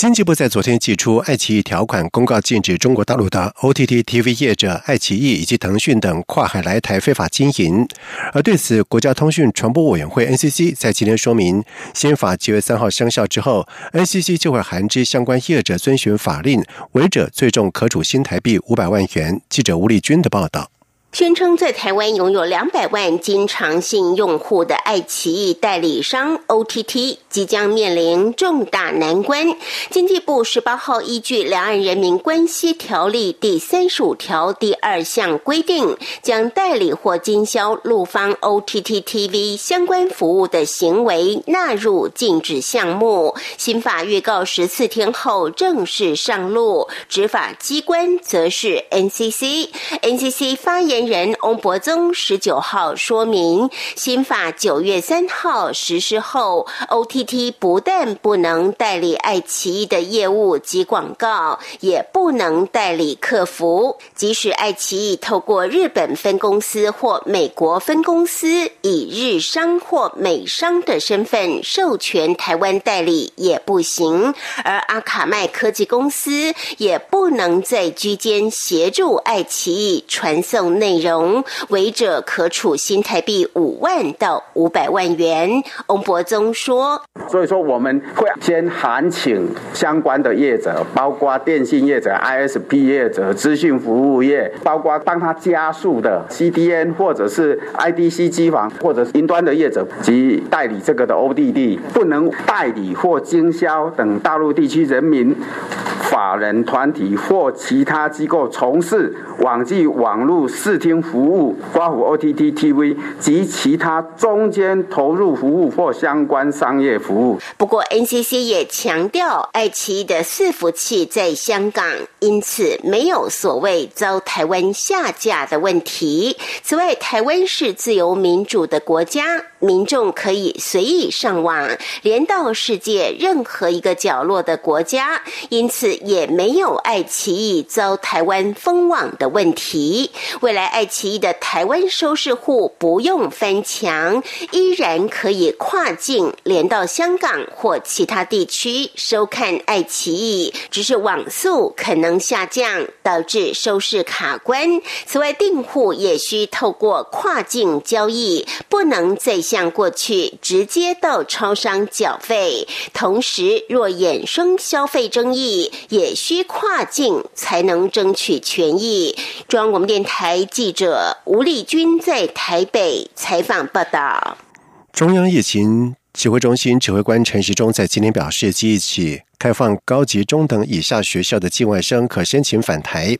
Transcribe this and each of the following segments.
经济部在昨天寄出爱奇艺条款公告，禁止中国大陆的 OTT TV 业者爱奇艺以及腾讯等跨海来台非法经营。而对此，国家通讯传播委员会 NCC 在今天说明，新法七月三号生效之后，NCC 就会函知相关业者遵循法令，违者最重可处新台币五百万元。记者吴立军的报道。宣称在台湾拥有两百万经常性用户的爱奇艺代理商 OTT 即将面临重大难关。经济部十八号依据《两岸人民关系条例》第三十五条第二项规定，将代理或经销陆方 OTT TV 相关服务的行为纳入禁止项目。新法预告十四天后正式上路，执法机关则是 NCC。NCC 发言。人翁博宗十九号说明，新法九月三号实施后，OT T 不但不能代理爱奇艺的业务及广告，也不能代理客服。即使爱奇艺透过日本分公司或美国分公司，以日商或美商的身份授权台湾代理也不行。而阿卡麦科技公司也不能在居间协助爱奇艺传送内。内容违者可处新台币五万到五百万元。翁博宗说：“所以说我们会先函请相关的业者，包括电信业者、ISP 业者、资讯服务业，包括帮他加速的 CDN 或者是 IDC 机房或者云端的业者及代理这个的 ODD，不能代理或经销等大陆地区人民法人团体或其他机构从事网际网络视。”听服务、刮胡 OTT TV 及其他中间投入服务或相关商业服务。不过，NCC 也强调，爱奇艺的伺服器在香港，因此没有所谓遭台湾下架的问题。此外，台湾是自由民主的国家，民众可以随意上网，连到世界任何一个角落的国家，因此也没有爱奇艺遭台湾封网的问题。未来。爱奇艺的台湾收视户不用翻墙，依然可以跨境连到香港或其他地区收看爱奇艺，只是网速可能下降，导致收视卡关。此外，订户也需透过跨境交易，不能再向过去直接到超商缴费。同时，若衍生消费争议，也需跨境才能争取权益。中央广播电台。记者吴丽君在台北采访报道。中央疫情指挥中心指挥官陈时中在今天表示，即日起开放高级中等以下学校的境外生可申请返台。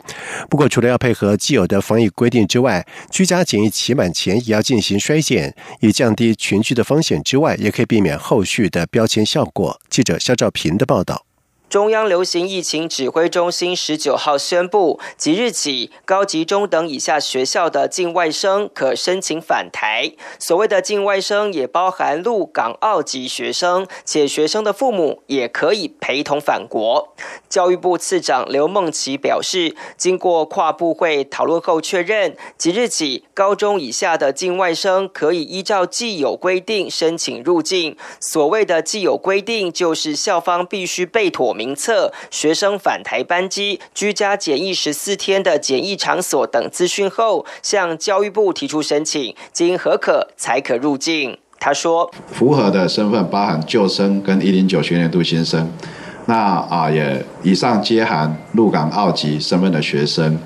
不过，除了要配合既有的防疫规定之外，居家检疫期满前也要进行衰减，以降低群聚的风险之外，也可以避免后续的标签效果。记者肖兆平的报道。中央流行疫情指挥中心十九号宣布，即日起，高级中等以下学校的境外生可申请返台。所谓的境外生，也包含陆港澳籍学生，且学生的父母也可以陪同返国。教育部次长刘梦琪表示，经过跨部会讨论后确认，即日起，高中以下的境外生可以依照既有规定申请入境。所谓的既有规定，就是校方必须备妥。名册、学生返台班机、居家检疫十四天的检疫场所等资讯后，向教育部提出申请，经核可才可入境。他说：“符合的身份包含旧生跟一零九学年度新生，那啊也以上皆含陆港澳籍身份的学生，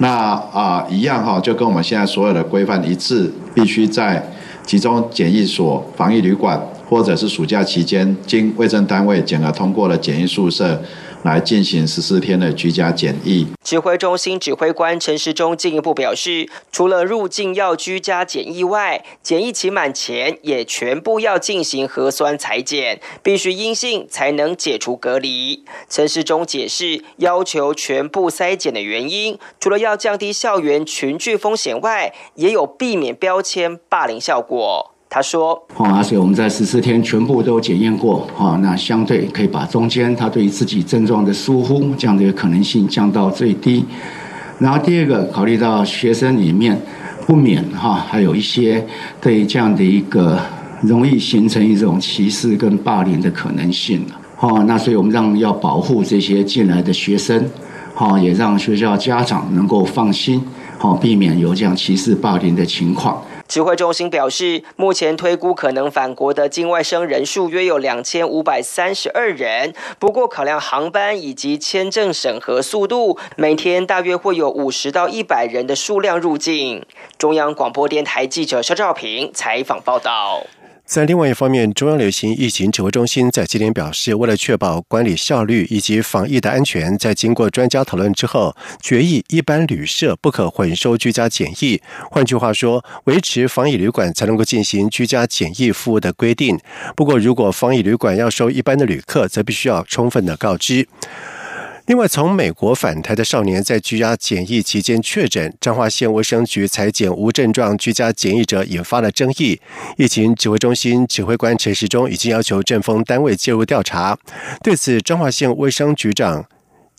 那啊一样哈，就跟我们现在所有的规范一致，必须在集中检疫所、防疫旅馆。”或者是暑假期间经卫生单位检核通过了检疫宿舍，来进行十四天的居家检疫。指挥中心指挥官陈时中进一步表示，除了入境要居家检疫外，检疫期满前也全部要进行核酸裁检，必须阴性才能解除隔离。陈时中解释，要求全部筛检的原因，除了要降低校园群聚风险外，也有避免标签霸凌效果。他说：“啊，所以我们在十四天全部都检验过，啊，那相对可以把中间他对于自己症状的疏忽这样的一个可能性降到最低。然后第二个，考虑到学生里面不免哈，还有一些对这样的一个容易形成一种歧视跟霸凌的可能性哦，那所以我们让要保护这些进来的学生，好，也让学校家长能够放心，好，避免有这样歧视霸凌的情况。”指挥中心表示，目前推估可能返国的境外生人数约有两千五百三十二人。不过，考量航班以及签证审核速度，每天大约会有五十到一百人的数量入境。中央广播电台记者肖兆平采访报道。在另外一方面，中央流行疫情指挥中心在今天表示，为了确保管理效率以及防疫的安全，在经过专家讨论之后，决议一般旅社不可混收居家检疫。换句话说，维持防疫旅馆才能够进行居家检疫服务的规定。不过，如果防疫旅馆要收一般的旅客，则必须要充分的告知。另外，从美国返台的少年在居家检疫期间确诊，彰化县卫生局裁减无症状居家检疫者，引发了争议。疫情指挥中心指挥官陈时中已经要求政风单位介入调查。对此，彰化县卫生局长。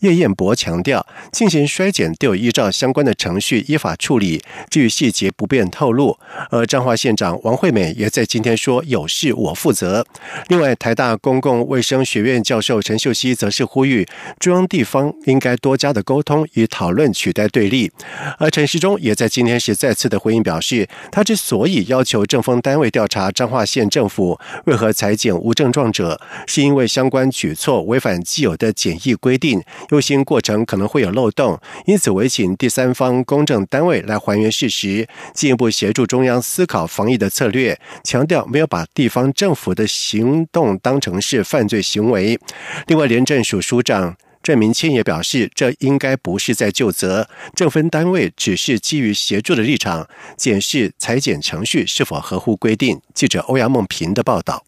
叶彦博强调，进行衰减都有依照相关的程序依法处理，至于细节不便透露。而彰化县长王惠美也在今天说：“有事我负责。”另外，台大公共卫生学院教授陈秀熙则是呼吁中央地方应该多加的沟通，与讨论取代对立。而陈时中也在今天是再次的回应表示，他之所以要求政风单位调查彰化县政府为何裁减无症状者，是因为相关举措违反既有的检疫规定。优先过程可能会有漏洞，因此委请第三方公证单位来还原事实，进一步协助中央思考防疫的策略。强调没有把地方政府的行动当成是犯罪行为。另外，廉政署署长郑明谦也表示，这应该不是在就责，政分单位只是基于协助的立场，检视裁剪程序是否合乎规定。记者欧阳梦平的报道。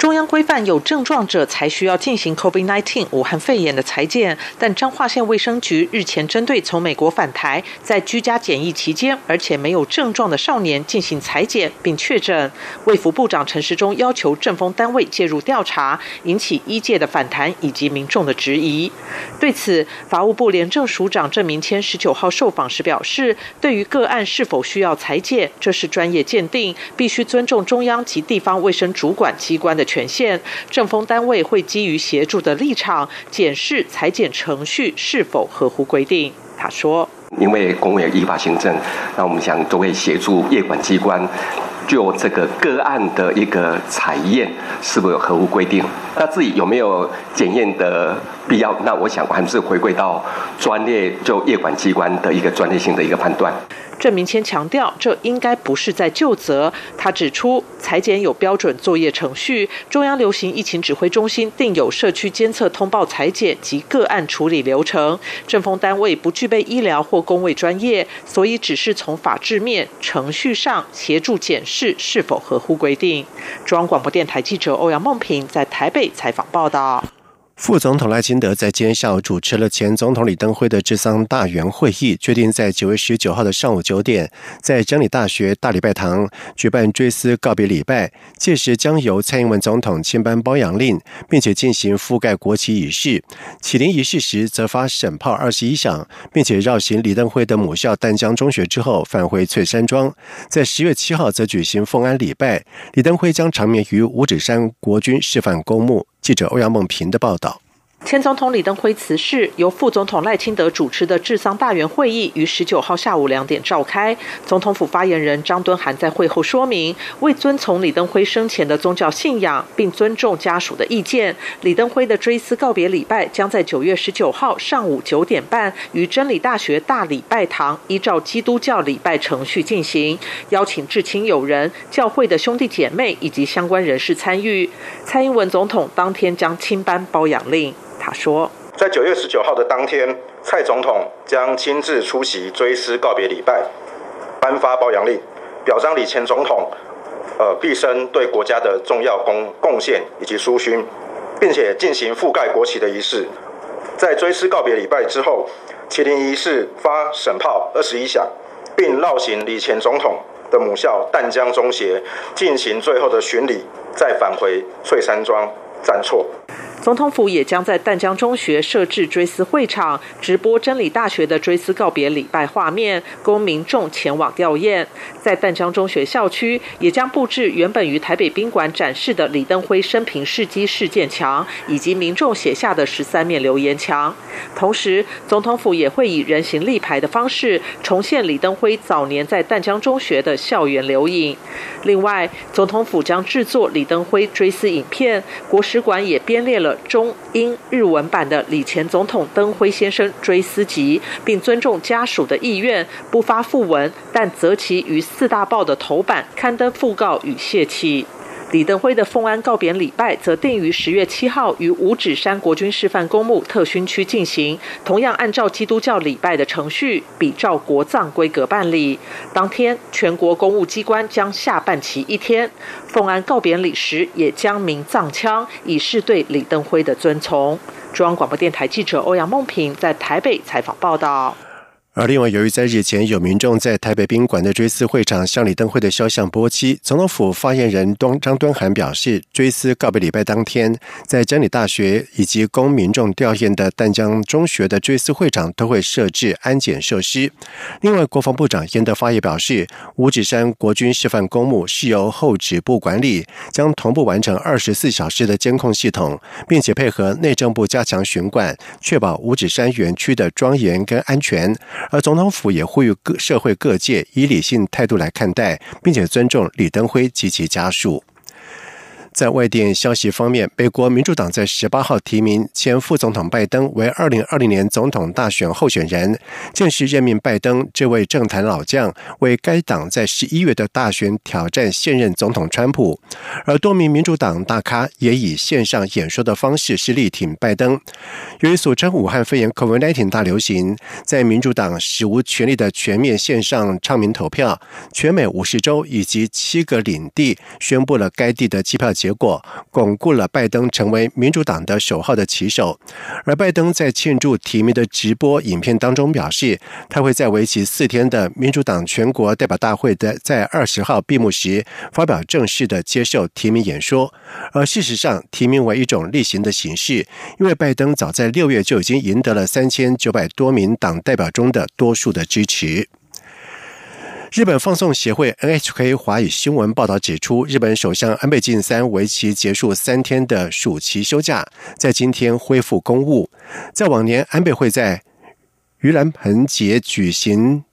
中央规范有症状者才需要进行 COVID-19 武汉肺炎的裁检，但彰化县卫生局日前针对从美国返台在居家检疫期间而且没有症状的少年进行裁检并确诊，卫福部长陈时中要求政风单位介入调查，引起医界的反弹以及民众的质疑。对此，法务部廉政署长郑明谦十九号受访时表示，对于个案是否需要裁检，这是专业鉴定，必须尊重中央及地方卫生主管机关的。权限，政风单位会基于协助的立场，检视裁剪程序是否合乎规定。他说：“因为公务员依法行政，那我们想都会协助业管机关，就这个个案的一个采验是否有合乎规定，那自己有没有检验的必要？那我想还是回归到专业就业管机关的一个专业性的一个判断。”郑明谦强调，这应该不是在就责。他指出，裁剪有标准作业程序，中央流行疫情指挥中心定有社区监测通报裁剪及个案处理流程。政风单位不具备医疗或公卫专业，所以只是从法制面、程序上协助检视是否合乎规定。中央广播电台记者欧阳梦平在台北采访报道。副总统赖清德在今天下午主持了前总统李登辉的治丧大员会议，决定在九月十九号的上午九点，在真理大学大礼拜堂举办追思告别礼拜。届时将由蔡英文总统签颁褒扬令，并且进行覆盖国旗仪式。启灵仪式时，则发省炮二十一响，并且绕行李登辉的母校淡江中学之后，返回翠山庄。在十月七号，则举行奉安礼拜，李登辉将长眠于五指山国军示范公墓。记者欧阳梦平的报道。前总统李登辉辞世，由副总统赖清德主持的治丧大员会议于十九号下午两点召开。总统府发言人张敦涵在会后说明，为遵从李登辉生前的宗教信仰，并尊重家属的意见，李登辉的追思告别礼拜将在九月十九号上午九点半于真理大学大礼拜堂依照基督教礼拜程序进行，邀请至亲友人、教会的兄弟姐妹以及相关人士参与。蔡英文总统当天将亲颁褒扬令。他说。在九月十九号的当天，蔡总统将亲自出席追思告别礼拜，颁发褒扬令，表彰李前总统呃毕生对国家的重要贡贡献以及殊勋，并且进行覆盖国旗的仪式。在追思告别礼拜之后，麒麟仪式发省炮二十一响，并绕行李前总统的母校淡江中学，进行最后的巡礼，再返回翠山庄暂错。总统府也将在淡江中学设置追思会场，直播真理大学的追思告别礼拜画面，供民众前往吊唁。在淡江中学校区，也将布置原本于台北宾馆展示的李登辉生平事迹事件墙，以及民众写下的十三面留言墙。同时，总统府也会以人形立牌的方式，重现李登辉早年在淡江中学的校园留影。另外，总统府将制作李登辉追思影片，国史馆也编列了。中英日文版的李前总统登辉先生追思集，并尊重家属的意愿，不发讣文，但择其于四大报的头版刊登讣告与泄气。李登辉的奉安告别礼拜则定于十月七号于五指山国军示范公墓特勋区进行，同样按照基督教礼拜的程序，比照国葬规格办理。当天，全国公务机关将下半旗一天。奉安告别礼时，也将鸣藏枪，以示对李登辉的尊崇。中央广播电台记者欧阳梦平在台北采访报道。而另外，由于在日前有民众在台北宾馆的追思会场向李登辉的肖像波期，总统府发言人端张敦涵表示，追思告别礼拜当天，在真理大学以及供民众吊唁的淡江中学的追思会场都会设置安检设施。另外，国防部长严德发也表示，五指山国军示范公墓是由后指部管理，将同步完成二十四小时的监控系统，并且配合内政部加强巡管，确保五指山园区的庄严跟安全。而总统府也呼吁各社会各界以理性态度来看待，并且尊重李登辉及其家属。在外电消息方面，美国民主党在十八号提名前副总统拜登为二零二零年总统大选候选人，正式任命拜登这位政坛老将为该党在十一月的大选挑战现任总统川普。而多名民主党大咖也以线上演说的方式是力挺拜登。由于俗称武汉肺炎 （COVID-19） 大流行，在民主党史无前例的全面线上唱民投票，全美五十州以及七个领地宣布了该地的机票。结果巩固了拜登成为民主党的首号的旗手，而拜登在庆祝提名的直播影片当中表示，他会在为期四天的民主党全国代表大会的在二十号闭幕时发表正式的接受提名演说。而事实上，提名为一种例行的形式，因为拜登早在六月就已经赢得了三千九百多名党代表中的多数的支持。日本放送协会 NHK 华语新闻报道指出，日本首相安倍晋三为期结束三天的暑期休假，在今天恢复公务。在往年，安倍会在盂兰盆节举行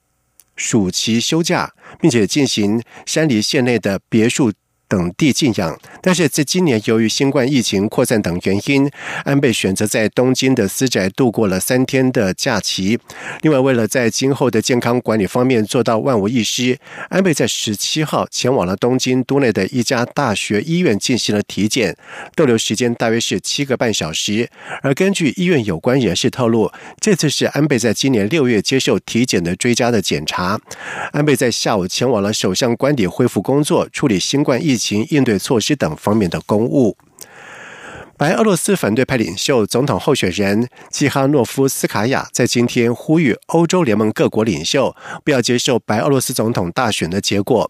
暑期休假，并且进行山梨县内的别墅。等地静养，但是在今年由于新冠疫情扩散等原因，安倍选择在东京的私宅度过了三天的假期。另外，为了在今后的健康管理方面做到万无一失，安倍在十七号前往了东京都内的一家大学医院进行了体检，逗留时间大约是七个半小时。而根据医院有关人士透露，这次是安倍在今年六月接受体检的追加的检查。安倍在下午前往了首相官邸恢复工作，处理新冠疫。情应对措施等方面的公务。白俄罗斯反对派领袖、总统候选人季哈诺夫斯卡娅在今天呼吁欧洲联盟各国领袖不要接受白俄罗斯总统大选的结果。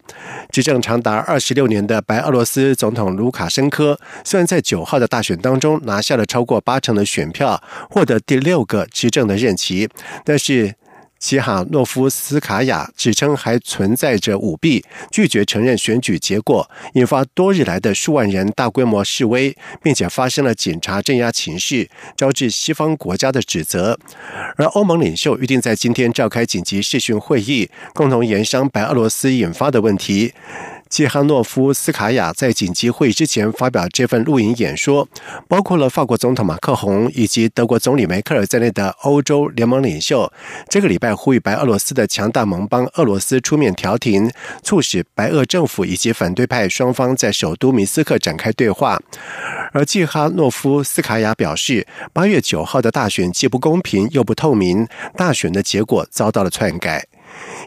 执政长达二十六年的白俄罗斯总统卢卡申科，虽然在九号的大选当中拿下了超过八成的选票，获得第六个执政的任期，但是。齐哈诺夫斯卡娅指称还存在着舞弊，拒绝承认选举结果，引发多日来的数万人大规模示威，并且发生了警察镇压情绪，招致西方国家的指责。而欧盟领袖预定在今天召开紧急视讯会议，共同研商白俄罗斯引发的问题。季哈诺夫斯卡娅在紧急会议之前发表这份录影演说，包括了法国总统马克宏以及德国总理梅克尔在内的欧洲联盟领袖，这个礼拜呼吁白俄罗斯的强大盟邦俄罗斯出面调停，促使白俄政府以及反对派双方在首都明斯克展开对话。而季哈诺夫斯卡娅表示，八月九号的大选既不公平又不透明，大选的结果遭到了篡改。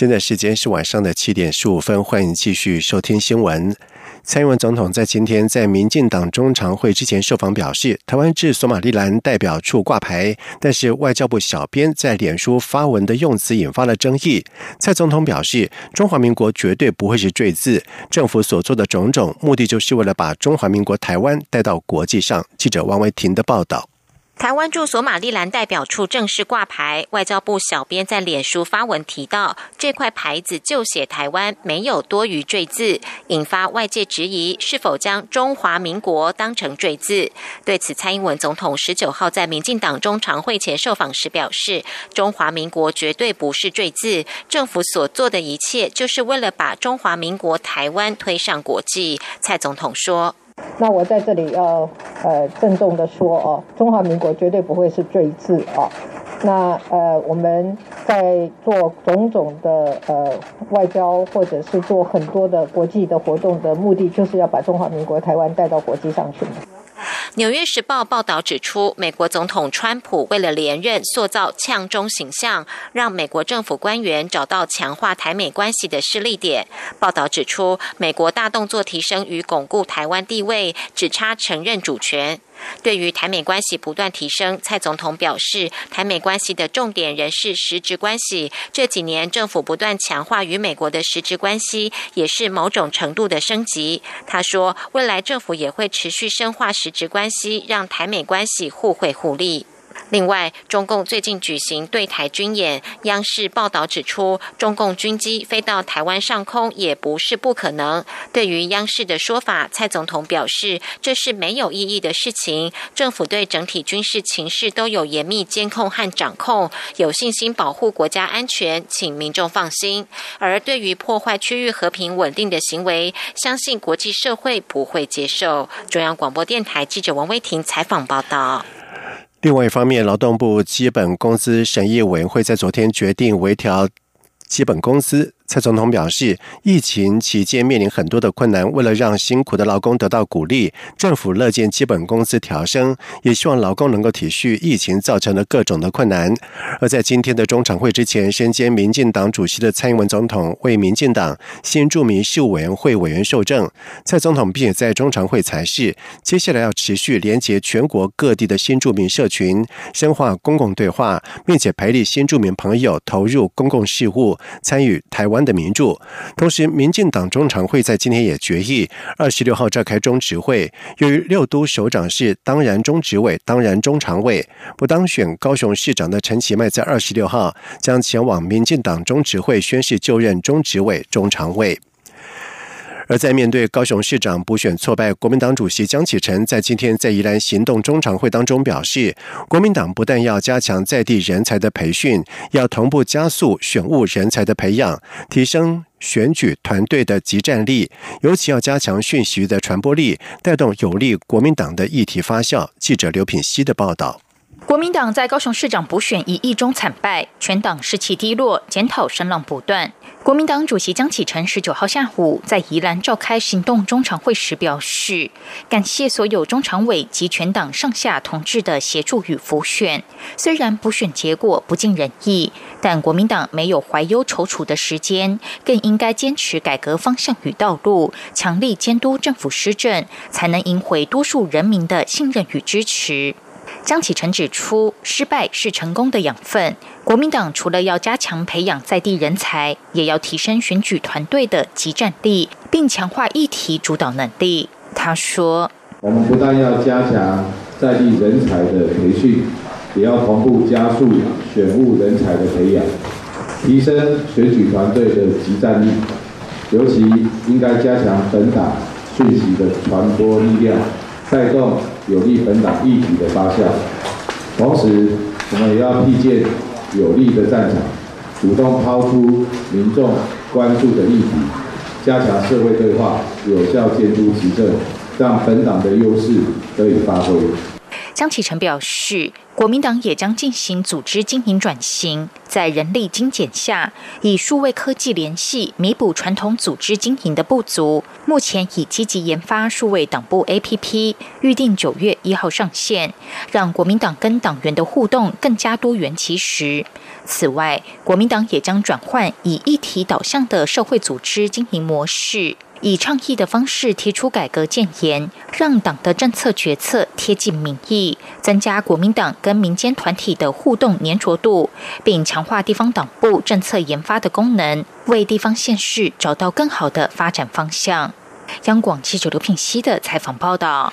现在时间是晚上的七点十五分，欢迎继续收听新闻。蔡英文总统在今天在民进党中常会之前受访表示，台湾至索马利兰代表处挂牌，但是外交部小编在脸书发文的用词引发了争议。蔡总统表示，中华民国绝对不会是赘字，政府所做的种种目的就是为了把中华民国台湾带到国际上。记者王维婷的报道。台湾驻索马利兰代表处正式挂牌，外交部小编在脸书发文提到，这块牌子就写台湾，没有多余赘字，引发外界质疑是否将中华民国当成赘字。对此，蔡英文总统十九号在民进党中常会前受访时表示，中华民国绝对不是赘字，政府所做的一切就是为了把中华民国台湾推上国际。蔡总统说。那我在这里要呃郑重的说哦，中华民国绝对不会是罪字哦。那呃我们在做种种的呃外交或者是做很多的国际的活动的目的，就是要把中华民国台湾带到国际上去。《纽约时报》报道指出，美国总统川普为了连任，塑造呛中形象，让美国政府官员找到强化台美关系的势力点。报道指出，美国大动作提升与巩固台湾地位，只差承认主权。对于台美关系不断提升，蔡总统表示，台美关系的重点仍是实质关系。这几年政府不断强化与美国的实质关系，也是某种程度的升级。他说，未来政府也会持续深化实质关系，让台美关系互惠互利。另外，中共最近举行对台军演，央视报道指出，中共军机飞到台湾上空也不是不可能。对于央视的说法，蔡总统表示，这是没有意义的事情。政府对整体军事情势都有严密监控和掌控，有信心保护国家安全，请民众放心。而对于破坏区域和平稳定的行为，相信国际社会不会接受。中央广播电台记者王威婷采访报道。另外一方面，劳动部基本工资审议委员会在昨天决定微调基本工资。蔡总统表示，疫情期间面临很多的困难，为了让辛苦的劳工得到鼓励，政府乐见基本工资调升，也希望劳工能够体恤疫情造成的各种的困难。而在今天的中常会之前，身兼民进党主席的蔡英文总统为民进党新著名事务委员会委员受证。蔡总统并且在中常会才是，接下来要持续连接全国各地的新住民社群，深化公共对话，并且培力新住民朋友投入公共事务，参与台湾。的名著。同时，民进党中常会在今天也决议，二十六号召开中执会。由于六都首长是当然中执委、当然中常委，不当选高雄市长的陈其迈在二十六号将前往民进党中执会宣誓就任中执委、中常委。而在面对高雄市长补选挫败，国民党主席江启臣在今天在宜兰行动中常会当中表示，国民党不但要加强在地人才的培训，要同步加速选务人才的培养，提升选举团队的集战力，尤其要加强讯息的传播力，带动有利国民党的议题发酵。记者刘品希的报道。国民党在高雄市长补选一役中惨败，全党士气低落，检讨声浪不断。国民党主席江启臣十九号下午在宜兰召开行动中常会时表示，感谢所有中常委及全党上下同志的协助与辅选。虽然补选结果不尽人意，但国民党没有怀忧踌躇的时间，更应该坚持改革方向与道路，强力监督政府施政，才能赢回多数人民的信任与支持。江启臣指出，失败是成功的养分。国民党除了要加强培养在地人才，也要提升选举团队的集战力，并强化议题主导能力。他说：“我们不但要加强在地人才的培训，也要同步加速选务人才的培养，提升选举团队的集战力。尤其应该加强本党讯息的传播力量，带动有利本党议题的发酵。同时，我们也要辟建。”有利的战场，主动抛出民众关注的议题，加强社会对话，有效监督执政，让本党的优势得以发挥。江启臣表示，国民党也将进行组织经营转型，在人力精简下，以数位科技联系，弥补传统组织经营的不足。目前已积极研发数位党部 APP，预定九月一号上线，让国民党跟党员的互动更加多元其实。此外，国民党也将转换以议题导向的社会组织经营模式。以倡议的方式提出改革建言，让党的政策决策贴近民意，增加国民党跟民间团体的互动粘着度，并强化地方党部政策研发的功能，为地方县市找到更好的发展方向。央广记者刘品熙的采访报道。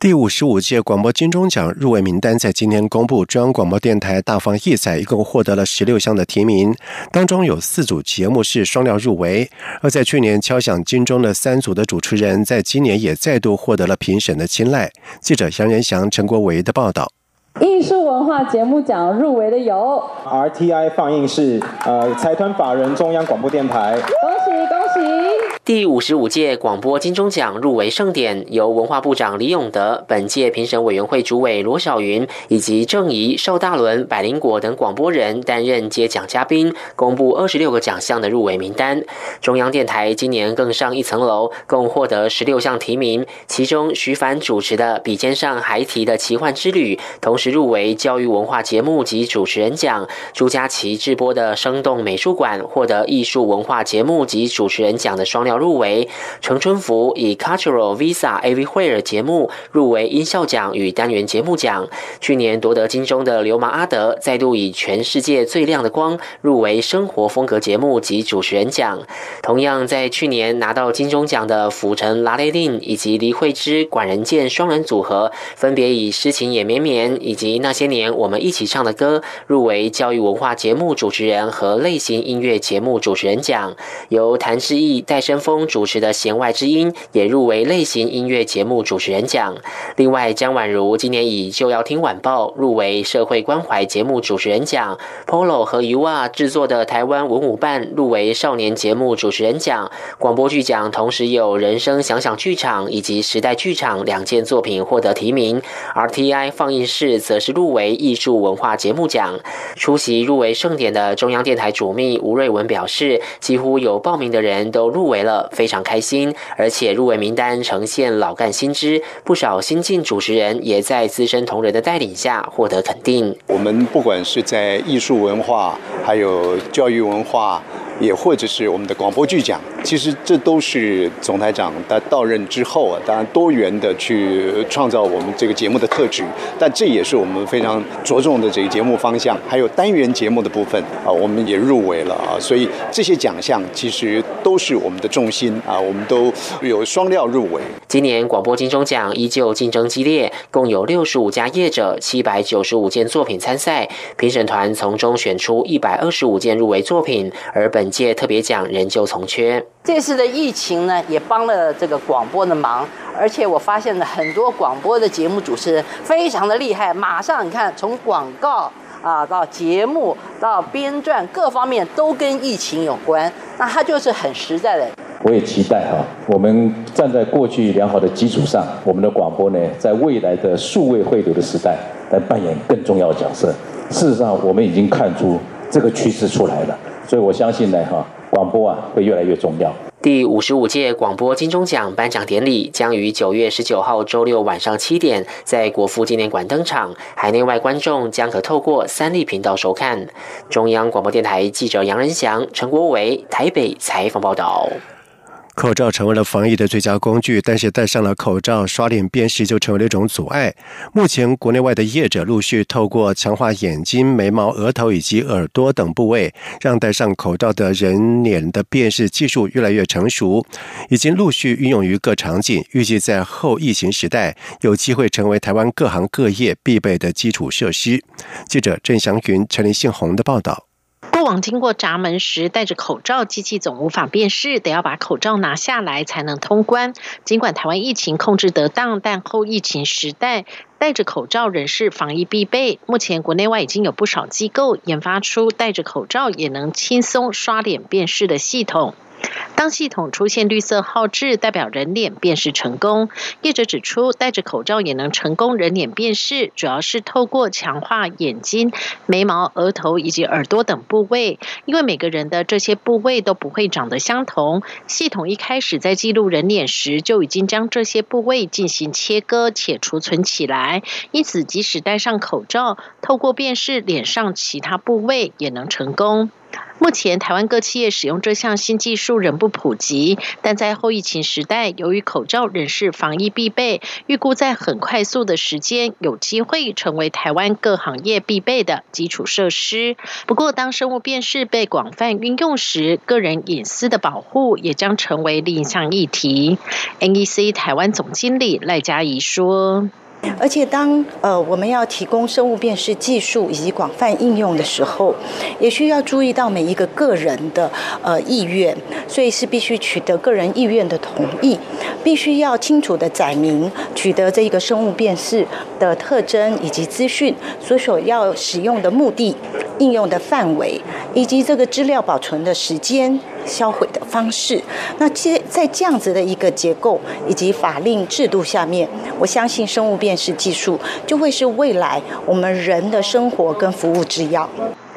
第五十五届广播金钟奖入围名单在今天公布，中央广播电台大放异彩，一共获得了十六项的提名，当中有四组节目是双料入围。而在去年敲响金钟的三组的主持人，在今年也再度获得了评审的青睐。记者杨仁祥、陈国维的报道。艺术文化节目奖入围的有 RTI 放映室、呃财团法人中央广播电台。恭喜恭喜！第五十五届广播金钟奖入围盛典，由文化部长李永德、本届评审委员会主委罗小云以及郑怡、邵大伦、百灵果等广播人担任接奖嘉宾，公布二十六个奖项的入围名单。中央电台今年更上一层楼，共获得十六项提名，其中徐凡主持的《笔尖上还提的奇幻之旅》，同时入围教育文化节目及主持人奖；朱佳琪制播的《生动美术馆》获得艺术文化节目及主持人奖的双料。入围，陈春福以 Cultural Visa Everywhere 节目入围音效奖与单元节目奖。去年夺得金钟的流氓阿德再度以全世界最亮的光入围生活风格节目及主持人奖。同样在去年拿到金钟奖的府城拉雷令以及黎慧芝管人健双人组合，分别以诗情也绵绵以及那些年我们一起唱的歌入围教育文化节目主持人和类型音乐节目主持人奖。由谭志毅、戴生峰主持的《弦外之音》也入围类型音乐节目主持人奖。另外，江婉如今年以《就要听晚报》入围社会关怀节目主持人奖。Polo 和 U 啊制作的台湾文武办入围少年节目主持人奖。广播剧奖同时有人生想想剧场以及时代剧场两件作品获得提名。RTI 放映室则是入围艺术文化节目奖。出席入围盛典的中央电台主秘吴瑞文表示，几乎有报名的人都入围了。非常开心，而且入围名单呈现老干新知，不少新晋主持人也在资深同仁的带领下获得肯定。我们不管是在艺术文化，还有教育文化。也或者是我们的广播剧奖，其实这都是总台长他到任之后啊，当然多元的去创造我们这个节目的特质，但这也是我们非常着重的这个节目方向，还有单元节目的部分啊，我们也入围了啊，所以这些奖项其实都是我们的重心啊，我们都有双料入围。今年广播金钟奖依旧竞争激烈，共有六十五家业者，七百九十五件作品参赛，评审团从中选出一百二十五件入围作品，而本。届特别奖仍旧从缺。这次的疫情呢，也帮了这个广播的忙，而且我发现了很多广播的节目主持人非常的厉害，马上你看从广告啊到节目到编撰各方面都跟疫情有关，那他就是很实在的。我也期待哈，我们站在过去良好的基础上，我们的广播呢，在未来的数位汇流的时代，来扮演更重要的角色。事实上，我们已经看出这个趋势出来了。所以我相信呢，哈，广播啊会越来越重要。第五十五届广播金钟奖颁奖典礼将于九月十九号周六晚上七点在国父纪念馆登场，海内外观众将可透过三立频道收看。中央广播电台记者杨仁祥、陈国伟台北采访报道。口罩成为了防疫的最佳工具，但是戴上了口罩，刷脸辨识就成为了一种阻碍。目前，国内外的业者陆续透过强化眼睛、眉毛、额头以及耳朵等部位，让戴上口罩的人脸的辨识技术越来越成熟，已经陆续运用于各场景。预计在后疫情时代，有机会成为台湾各行各业必备的基础设施。记者郑祥云、陈林信宏的报道。过往经过闸门时戴着口罩，机器总无法辨识，得要把口罩拿下来才能通关。尽管台湾疫情控制得当，但后疫情时代戴着口罩仍是防疫必备。目前国内外已经有不少机构研发出戴着口罩也能轻松刷脸辨识的系统。当系统出现绿色号志，代表人脸辨识成功。业者指出，戴着口罩也能成功人脸辨识，主要是透过强化眼睛、眉毛、额头以及耳朵等部位。因为每个人的这些部位都不会长得相同，系统一开始在记录人脸时就已经将这些部位进行切割且储存起来，因此即使戴上口罩，透过辨识脸上其他部位也能成功。目前台湾各企业使用这项新技术仍不普及，但在后疫情时代，由于口罩仍是防疫必备，预估在很快速的时间有机会成为台湾各行业必备的基础设施。不过，当生物辨识被广泛运用时，个人隐私的保护也将成为另一项议题。NEC 台湾总经理赖嘉怡说。而且，当呃我们要提供生物辨识技术以及广泛应用的时候，也需要注意到每一个个人的呃意愿，所以是必须取得个人意愿的同意，必须要清楚的载明取得这一个生物辨识的特征以及资讯所所要使用的目的、应用的范围以及这个资料保存的时间。销毁的方式，那这在这样子的一个结构以及法令制度下面，我相信生物辨识技术就会是未来我们人的生活跟服务之要。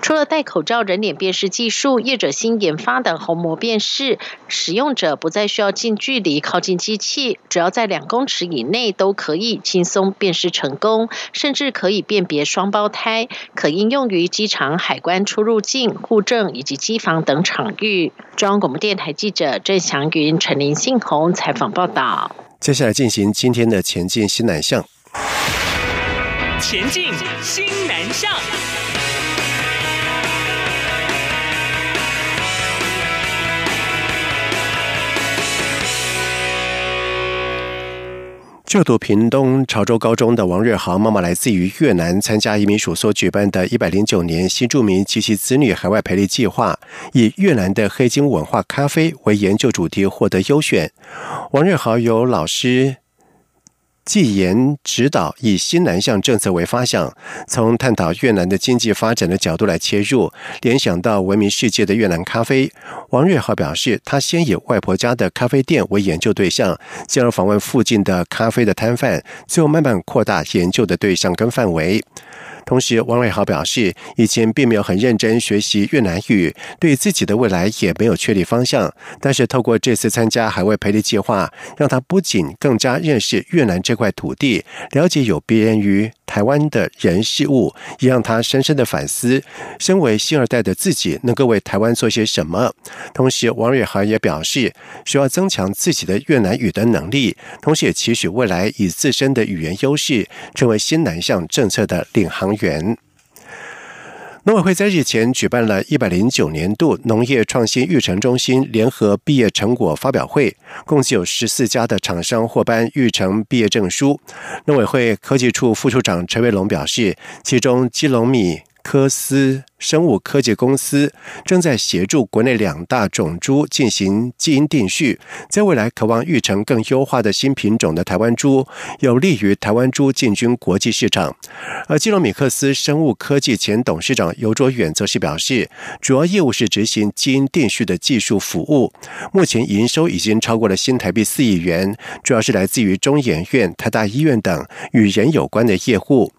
除了戴口罩人脸辨识技术，业者新研发的虹膜辨识，使用者不再需要近距离靠近机器，只要在两公尺以内都可以轻松辨识成功，甚至可以辨别双胞胎，可应用于机场海关出入境、户政以及机房等场域。中央广播电台记者郑祥云、陈林信宏采访报道。接下来进行今天的前进新南向。前进新南向。就读屏东潮州高中的王瑞豪，妈妈来自于越南，参加移民署所举办的一百零九年新住民及其子女海外培力计划，以越南的黑金文化咖啡为研究主题获得优选。王瑞豪由老师。既言指导以新南向政策为方向，从探讨越南的经济发展的角度来切入，联想到闻名世界的越南咖啡。王瑞豪表示，他先以外婆家的咖啡店为研究对象，进而访问附近的咖啡的摊贩，最后慢慢扩大研究的对象跟范围。同时，王瑞豪表示，以前并没有很认真学习越南语，对自己的未来也没有确立方向。但是，透过这次参加海外培力计划，让他不仅更加认识越南这块土地，了解有别于台湾的人事物，也让他深深的反思：身为新二代的自己，能够为台湾做些什么。同时，王瑞豪也表示，需要增强自己的越南语的能力，同时也期许未来以自身的语言优势，成为新南向政策的领航。员。农委会在日前举办了一百零九年度农业创新育成中心联合毕业成果发表会，共计有十四家的厂商获颁育成毕业证书。农委会科技处副处长陈伟龙表示，其中基隆米。科斯生物科技公司正在协助国内两大种猪进行基因定序，在未来渴望育成更优化的新品种的台湾猪，有利于台湾猪进军国际市场。而基隆米克斯生物科技前董事长尤卓远则是表示，主要业务是执行基因定序的技术服务，目前营收已经超过了新台币四亿元，主要是来自于中研院、台大医院等与人有关的业务。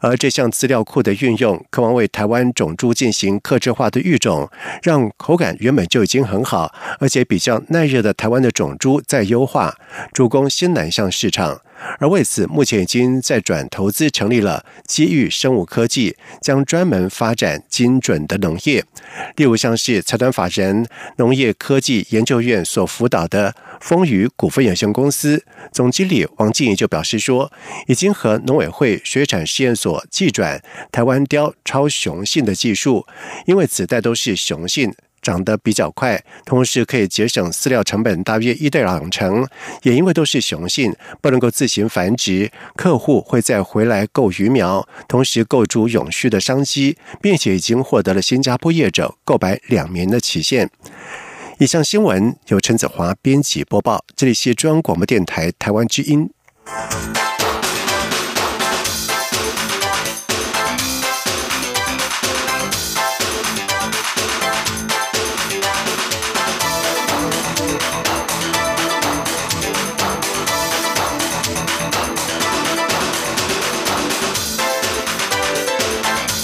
而这项资料库的运用，渴望为台湾种猪进行克制化的育种，让口感原本就已经很好，而且比较耐热的台湾的种猪再优化，主攻新南向市场。而为此，目前已经在转投资成立了机遇生物科技，将专门发展精准的农业。例如，像是财团法人农业科技研究院所辅导的丰雨股份有限公司总经理王静怡就表示说，已经和农委会水产试验所寄转台湾雕超雄性的技术，因为子代都是雄性。长得比较快，同时可以节省饲料成本大约一到两成。也因为都是雄性，不能够自行繁殖，客户会再回来购鱼苗，同时构筑永续的商机，并且已经获得了新加坡业者购买两年的期限。以上新闻由陈子华编辑播报，这里是中央广播电台台湾之音。